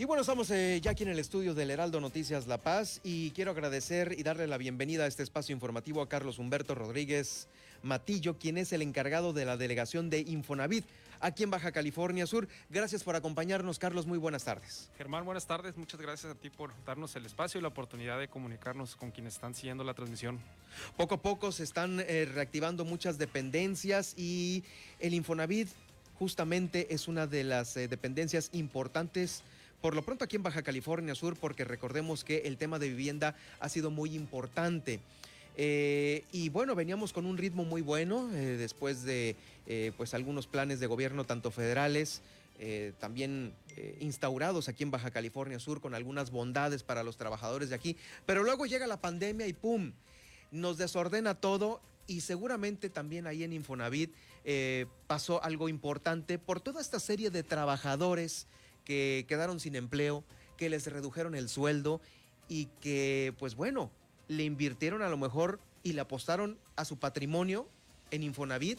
Y bueno, estamos eh, ya aquí en el estudio del Heraldo Noticias La Paz y quiero agradecer y darle la bienvenida a este espacio informativo a Carlos Humberto Rodríguez Matillo, quien es el encargado de la delegación de Infonavit aquí en Baja California Sur. Gracias por acompañarnos, Carlos. Muy buenas tardes. Germán, buenas tardes. Muchas gracias a ti por darnos el espacio y la oportunidad de comunicarnos con quienes están siguiendo la transmisión. Poco a poco se están eh, reactivando muchas dependencias y el Infonavit justamente es una de las eh, dependencias importantes por lo pronto aquí en Baja California Sur, porque recordemos que el tema de vivienda ha sido muy importante. Eh, y bueno, veníamos con un ritmo muy bueno eh, después de eh, pues algunos planes de gobierno, tanto federales, también instaurados aquí en Baja California Sur, con algunas bondades para los trabajadores de aquí. Pero luego llega la pandemia y ¡pum! Nos desordena todo y seguramente también ahí en Infonavit pasó algo importante por toda esta serie de trabajadores que quedaron sin empleo, que les redujeron el sueldo y que, pues bueno, le invirtieron a lo mejor y le apostaron a su patrimonio en Infonavit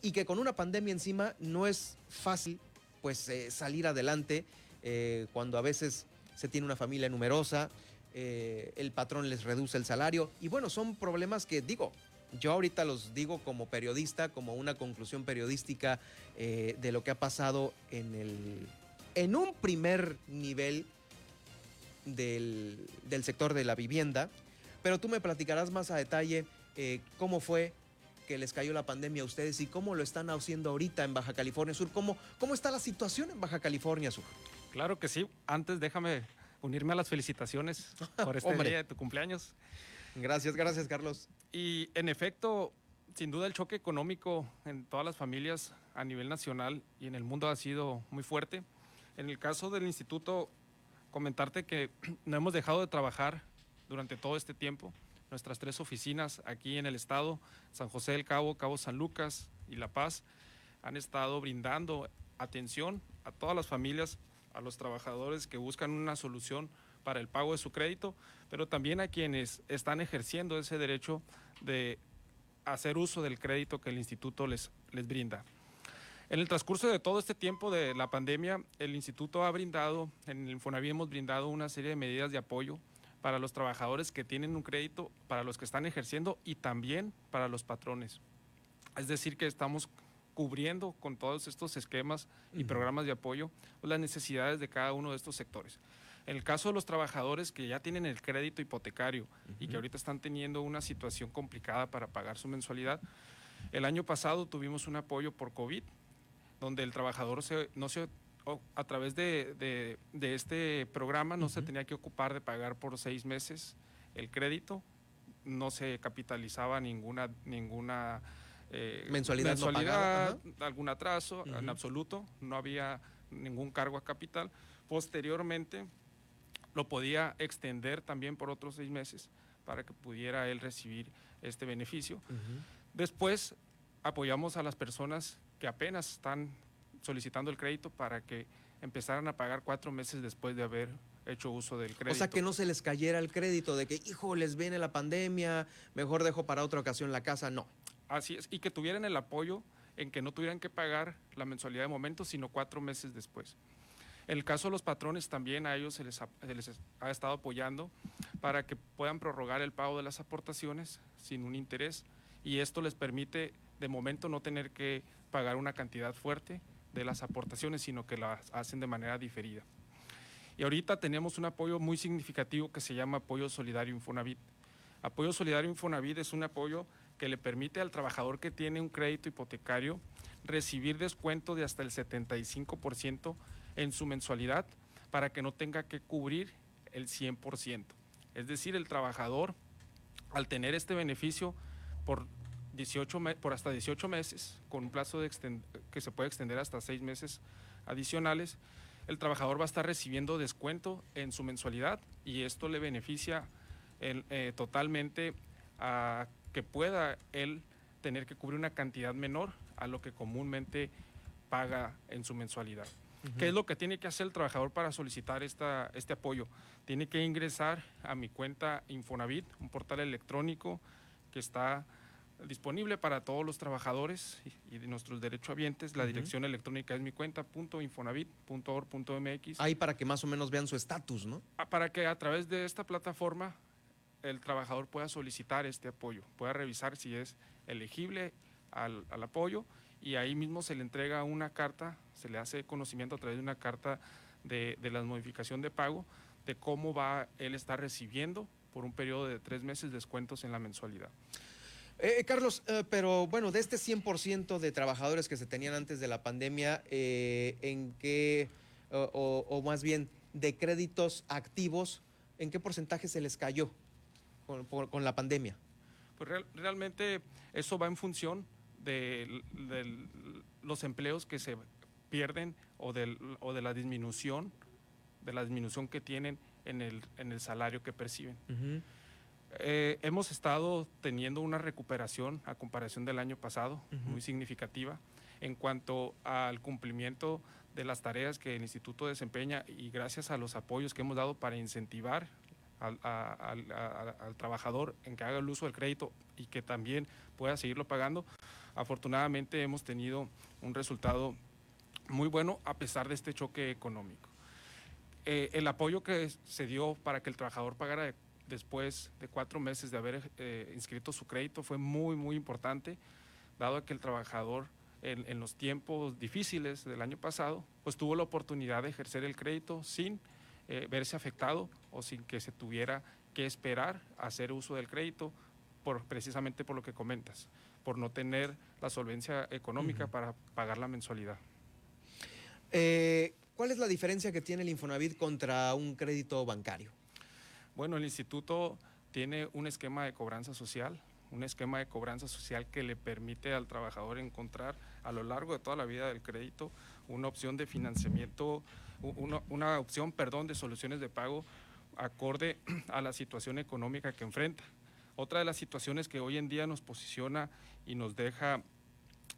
y que con una pandemia encima no es fácil pues eh, salir adelante eh, cuando a veces se tiene una familia numerosa, eh, el patrón les reduce el salario y bueno, son problemas que digo, yo ahorita los digo como periodista, como una conclusión periodística de lo que ha pasado en el en un primer nivel del, sector de la vivienda, pero tú me platicarás más a detalle eh, cómo fue que les cayó la pandemia a ustedes y cómo lo están haciendo ahorita en Baja California Sur, cómo, cómo está la situación en Baja California Sur. Claro que sí, antes déjame unirme a las felicitaciones por este día de tu cumpleaños. Gracias, gracias Carlos. Y en efecto, sin duda el choque económico en todas las familias a nivel nacional y en el mundo ha sido muy fuerte. En el caso del instituto, comentarte que no hemos dejado de trabajar durante todo este tiempo. Nuestras tres oficinas aquí en el estado, San José del Cabo, Cabo San Lucas y La Paz, han estado brindando atención a todas las familias, a los trabajadores que buscan una solución para el pago de su crédito, pero también a quienes están ejerciendo ese derecho de hacer uso del crédito que el instituto les, les brinda. En el transcurso de todo este tiempo de la pandemia, el instituto ha brindado, en el Infonavit hemos brindado una serie de medidas de apoyo para los trabajadores que tienen un crédito, para los que están ejerciendo y también para los patrones. Es decir, que estamos cubriendo con todos estos esquemas y programas de apoyo las necesidades de cada uno de estos sectores. En el caso de los trabajadores que ya tienen el crédito hipotecario y que ahorita están teniendo una situación complicada para pagar su mensualidad, el año pasado tuvimos un apoyo por COVID donde el trabajador se, no se, a través de, este programa no se tenía que ocupar de pagar por seis meses el crédito, no se capitalizaba ninguna, ninguna eh, mensualidad, algún atraso, en absoluto, no había ningún cargo a capital. Posteriormente lo podía extender también por otros seis meses para que pudiera él recibir este beneficio. Después apoyamos a las personas que apenas están solicitando el crédito para que empezaran a pagar cuatro meses después de haber hecho uso del crédito. O sea, que no se les cayera el crédito de que, hijo, les viene la pandemia, mejor dejo para otra ocasión la casa, no. Así es, y que tuvieran el apoyo en que no tuvieran que pagar la mensualidad de momento, sino cuatro meses después. En el caso de los patrones, también a ellos se les, se les ha estado apoyando para que puedan prorrogar el pago de las aportaciones sin un interés y esto les permite de momento no tener que pagar una cantidad fuerte de las aportaciones, sino que las hacen de manera diferida. Y ahorita tenemos un apoyo muy significativo que se llama Apoyo Solidario Infonavit. Apoyo Solidario Infonavit es un apoyo que le permite al trabajador que tiene un crédito hipotecario recibir descuento de hasta el 75% en su mensualidad para que no tenga que cubrir el 100%. Es decir, el trabajador, al tener este beneficio por 18 por hasta 18 meses, con un plazo de que se puede extender hasta 6 meses adicionales, el trabajador va a estar recibiendo descuento en su mensualidad y esto le beneficia eh, totalmente a que pueda él tener que cubrir una cantidad menor a lo que comúnmente paga en su mensualidad. ¿Qué es lo que tiene que hacer el trabajador para solicitar esta, este apoyo? Tiene que ingresar a mi cuenta Infonavit, un portal electrónico que está disponible para todos los trabajadores y, de nuestros derechohabientes. La dirección electrónica es mi cuenta, .infonavit.org.mx. Ahí para que más o menos vean su estatus, ¿no? Ah, para que a través de esta plataforma el trabajador pueda solicitar este apoyo, pueda revisar si es elegible al, apoyo y ahí mismo se le entrega una carta, se le hace conocimiento a través de una carta de, de la modificación de pago de cómo va él estar recibiendo por un periodo de tres meses descuentos en la mensualidad. Eh, eh, Carlos, eh, pero bueno, de este 100% de trabajadores que se tenían antes de la pandemia, ¿en qué, o, más bien, de créditos activos, ¿en qué porcentaje se les cayó con, la pandemia? Pues realmente eso va en función de, los empleos que se pierden o, o de la disminución, de la disminución que tienen en el, en el salario que perciben. Eh, hemos estado teniendo una recuperación a comparación del año pasado, muy significativa, en cuanto al cumplimiento de las tareas que el instituto desempeña y gracias a los apoyos que hemos dado para incentivar al, al, trabajador en que haga el uso del crédito y que también pueda seguirlo pagando, afortunadamente hemos tenido un resultado muy bueno a pesar de este choque económico. Eh, el apoyo que se dio para que el trabajador pagara después de cuatro meses de haber eh, inscrito su crédito fue muy, muy importante, dado que el trabajador en, los tiempos difíciles del año pasado, pues tuvo la oportunidad de ejercer el crédito sin eh, verse afectado o sin que se tuviera que esperar a hacer uso del crédito, por, precisamente por lo que comentas, por no tener la solvencia económica para pagar la mensualidad. Eh, ¿Cuál es la diferencia que tiene el Infonavit contra un crédito bancario? Bueno, el instituto tiene un esquema de cobranza social, un esquema de cobranza social que le permite al trabajador encontrar a lo largo de toda la vida del crédito una opción de financiamiento, una, opción, perdón, de soluciones de pago acorde a la situación económica que enfrenta. Otra de las situaciones que hoy en día nos posiciona y nos deja,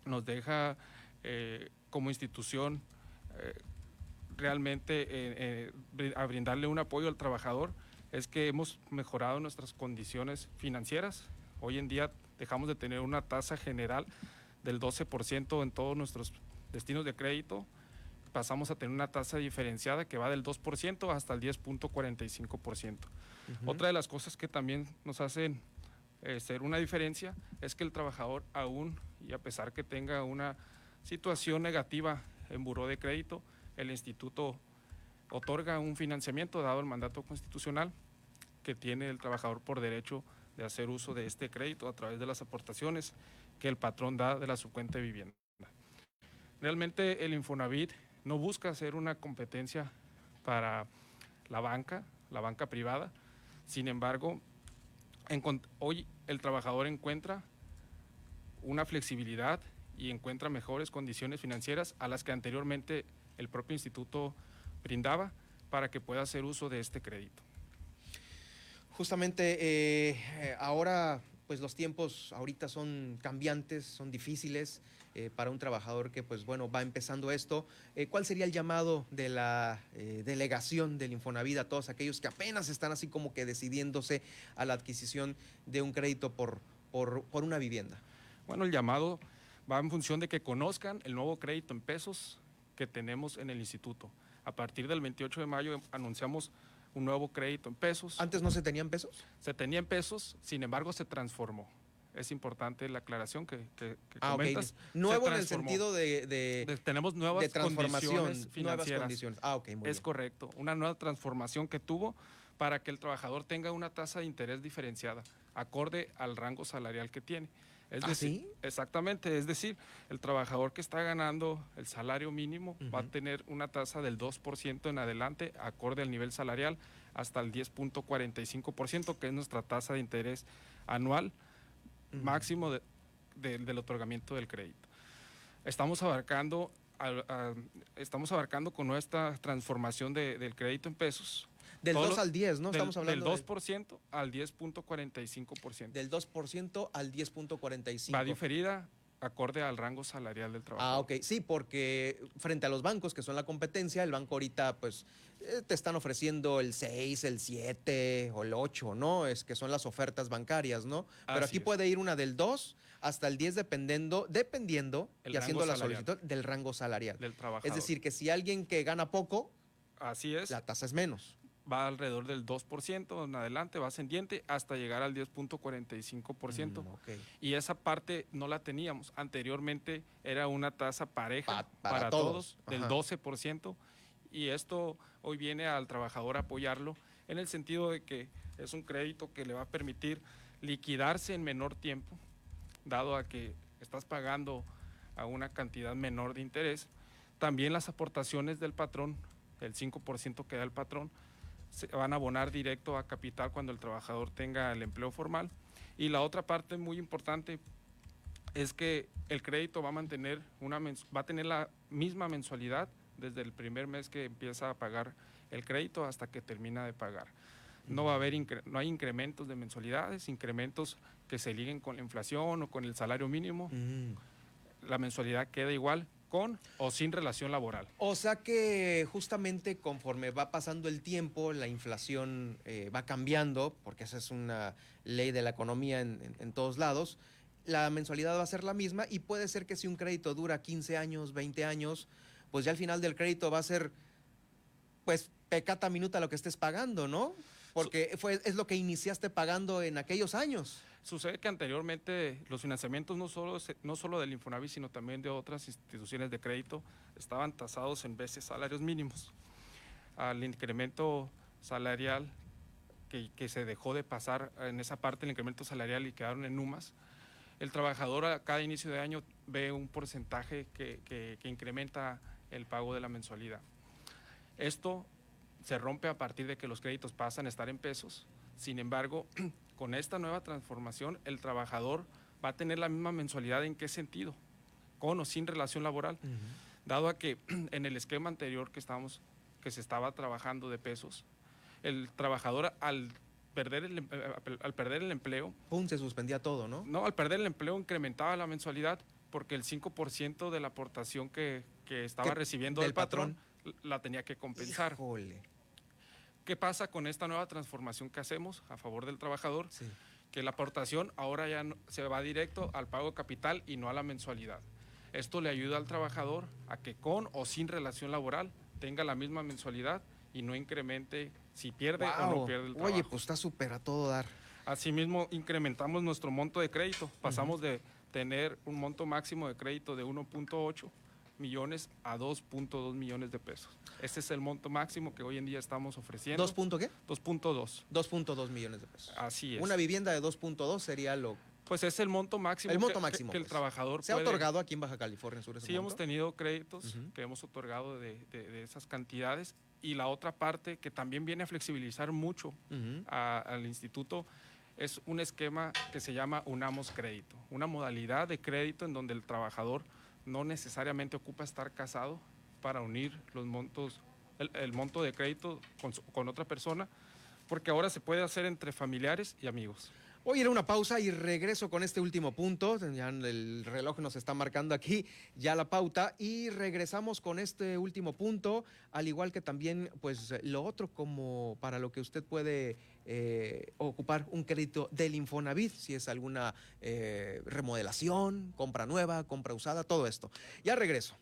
nos deja eh, como institución eh, realmente eh, a brindarle un apoyo al trabajador es que hemos mejorado nuestras condiciones financieras. Hoy en día dejamos de tener una tasa general del 12% en todos nuestros destinos de crédito. Pasamos a tener una tasa diferenciada que va del 2% hasta el 10.45%. Otra de las cosas que también nos hacen eh, ser una diferencia es que el trabajador aún, y a pesar que tenga una situación negativa en buró de crédito, el instituto otorga un financiamiento dado el mandato constitucional que tiene el trabajador por derecho de hacer uso de este crédito a través de las aportaciones que el patrón da de la subcuenta de vivienda. Realmente el Infonavit no busca hacer una competencia para la banca, la banca privada. Sin embargo, hoy el trabajador encuentra una flexibilidad y encuentra mejores condiciones financieras a las que anteriormente el propio instituto brindaba para que pueda hacer uso de este crédito. Justamente eh, eh, ahora, pues los tiempos ahorita son cambiantes, son difíciles eh, para un trabajador que, pues bueno, va empezando esto. ¿Cuál sería el llamado de la delegación del Infonavit a todos aquellos que apenas están así como que decidiéndose a la adquisición de un crédito por, por, por una vivienda? Bueno, el llamado va en función de que conozcan el nuevo crédito en pesos que tenemos en el instituto. A partir del 28 de mayo anunciamos un nuevo crédito en pesos. ¿Antes no se tenían pesos? Se tenía en pesos, sin embargo se transformó. Es importante la aclaración que, que, ah, comentas. Nuevo en el sentido de, Tenemos nuevas de transformación, financieras. condiciones. Ah, ok, muy Es correcto. Una nueva transformación que tuvo para que el trabajador tenga una tasa de interés diferenciada, acorde al rango salarial que tiene. Es ¿Ah, decir, Exactamente, es decir, el trabajador que está ganando el salario mínimo va a tener una tasa del 2% en adelante, acorde al nivel salarial, hasta el 10.45%, que es nuestra tasa de interés anual máximo del otorgamiento del crédito. Estamos abarcando, estamos abarcando con nuestra transformación del crédito en pesos del 2 al 10, ¿no? Estamos hablando del 2% al 10.45%. Del 2% al 10.45%. Va diferida acorde al rango salarial del trabajo. Ah, ok. Sí, porque frente a los bancos, que son la competencia, el banco ahorita, pues, eh, te están ofreciendo el 6, el 7 o el 8, ¿no? Es que son las ofertas bancarias, ¿no? Pero aquí puede ir una del 2 hasta el 10 dependiendo, dependiendo El y haciendo la solicitud del rango salarial. del trabajador. Es decir, que si alguien que gana poco, así es, la tasa es menos. Va alrededor del 2% en adelante, va ascendiente hasta llegar al 10.45%. Mm, ok. Y esa parte no la teníamos. Anteriormente era una tasa pareja Pa- para para, todos. todos, del Ajá. 12%. Y esto hoy viene al trabajador a apoyarlo en el sentido de que es un crédito que le va a permitir liquidarse en menor tiempo, dado a que estás pagando a una cantidad menor de interés. También las aportaciones del patrón, el 5% que da el patrón, se van a abonar directo a capital cuando el trabajador tenga el empleo formal. Y la otra parte muy importante es que el crédito va a mantener una va a tener la misma mensualidad desde el primer mes que empieza a pagar el crédito hasta que termina de pagar. No va a haber incre- no hay incrementos de mensualidades, incrementos que se liguen con la inflación o con el salario mínimo. Mm. La mensualidad queda igual con o sin relación laboral. O sea que justamente conforme va pasando el tiempo, la inflación eh, va cambiando, porque esa es una ley de la economía en, en- en todos lados, la mensualidad va a ser la misma y puede ser que si un crédito dura 15 años, 20 años, pues ya al final del crédito va a ser, pues, pecata minuta lo que estés pagando, ¿no? Porque fue, es lo que iniciaste pagando en aquellos años. Sucede que anteriormente los financiamientos no solo, no solo del Infonavit, sino también de otras instituciones de crédito estaban tasados en veces salarios mínimos. Al incremento salarial que, que se dejó de pasar en esa parte, el incremento salarial y quedaron en NUMAS, el trabajador a cada inicio de año ve un porcentaje que- que incrementa el pago de la mensualidad. Esto se rompe a partir de que los créditos pasan a estar en pesos. Sin embargo, con esta nueva transformación, el trabajador va a tener la misma mensualidad. ¿En qué sentido? Con o sin relación laboral. Dado a que en el esquema anterior que, estábamos, que se estaba trabajando de pesos, el trabajador al perder el, em- eh, al perder el empleo, Pum, se suspendía todo, ¿no? no, al perder el empleo incrementaba la mensualidad porque el 5% de la aportación que, que estaba recibiendo el patrón, la tenía que compensar. Híjole. ¿Qué pasa con esta nueva transformación que hacemos a favor del trabajador? Sí. Que la aportación ahora ya no- se va directo al pago capital y no a la mensualidad. Esto le ayuda al trabajador a que con o sin relación laboral tenga la misma mensualidad y no incremente si pierde o no pierde el trabajo. Oye, pues está súper a todo dar. Asimismo, incrementamos nuestro monto de crédito. Pasamos de tener un monto máximo de crédito de 1.8 millones a 2.2 millones de pesos. Ese es el monto máximo que hoy en día estamos ofreciendo. ¿Dos punto qué? 2.2. 2.2 millones de pesos. Así es. Una vivienda de 2.2 sería lo... Pues es el monto máximo, El monto que, máximo, que el pues. trabajador ¿Se ha otorgado aquí en Baja California Sur ese Sí, hemos tenido créditos que hemos otorgado de, de- de esas cantidades. Y la otra parte que también viene a flexibilizar mucho a- al instituto es un esquema que se llama Unamos Crédito, una modalidad de crédito en donde el trabajador no necesariamente ocupa estar casado para unir los montos, el, monto de crédito con, con otra persona, porque ahora se puede hacer entre familiares y amigos. Voy a ir a una pausa y regreso con este último punto. Ya el reloj nos está marcando aquí ya la pauta y regresamos con este último punto, al igual que también pues lo otro como para lo que usted puede eh, ocupar un crédito del Infonavit, si es alguna eh, remodelación, compra nueva, compra usada, todo esto. Ya regreso.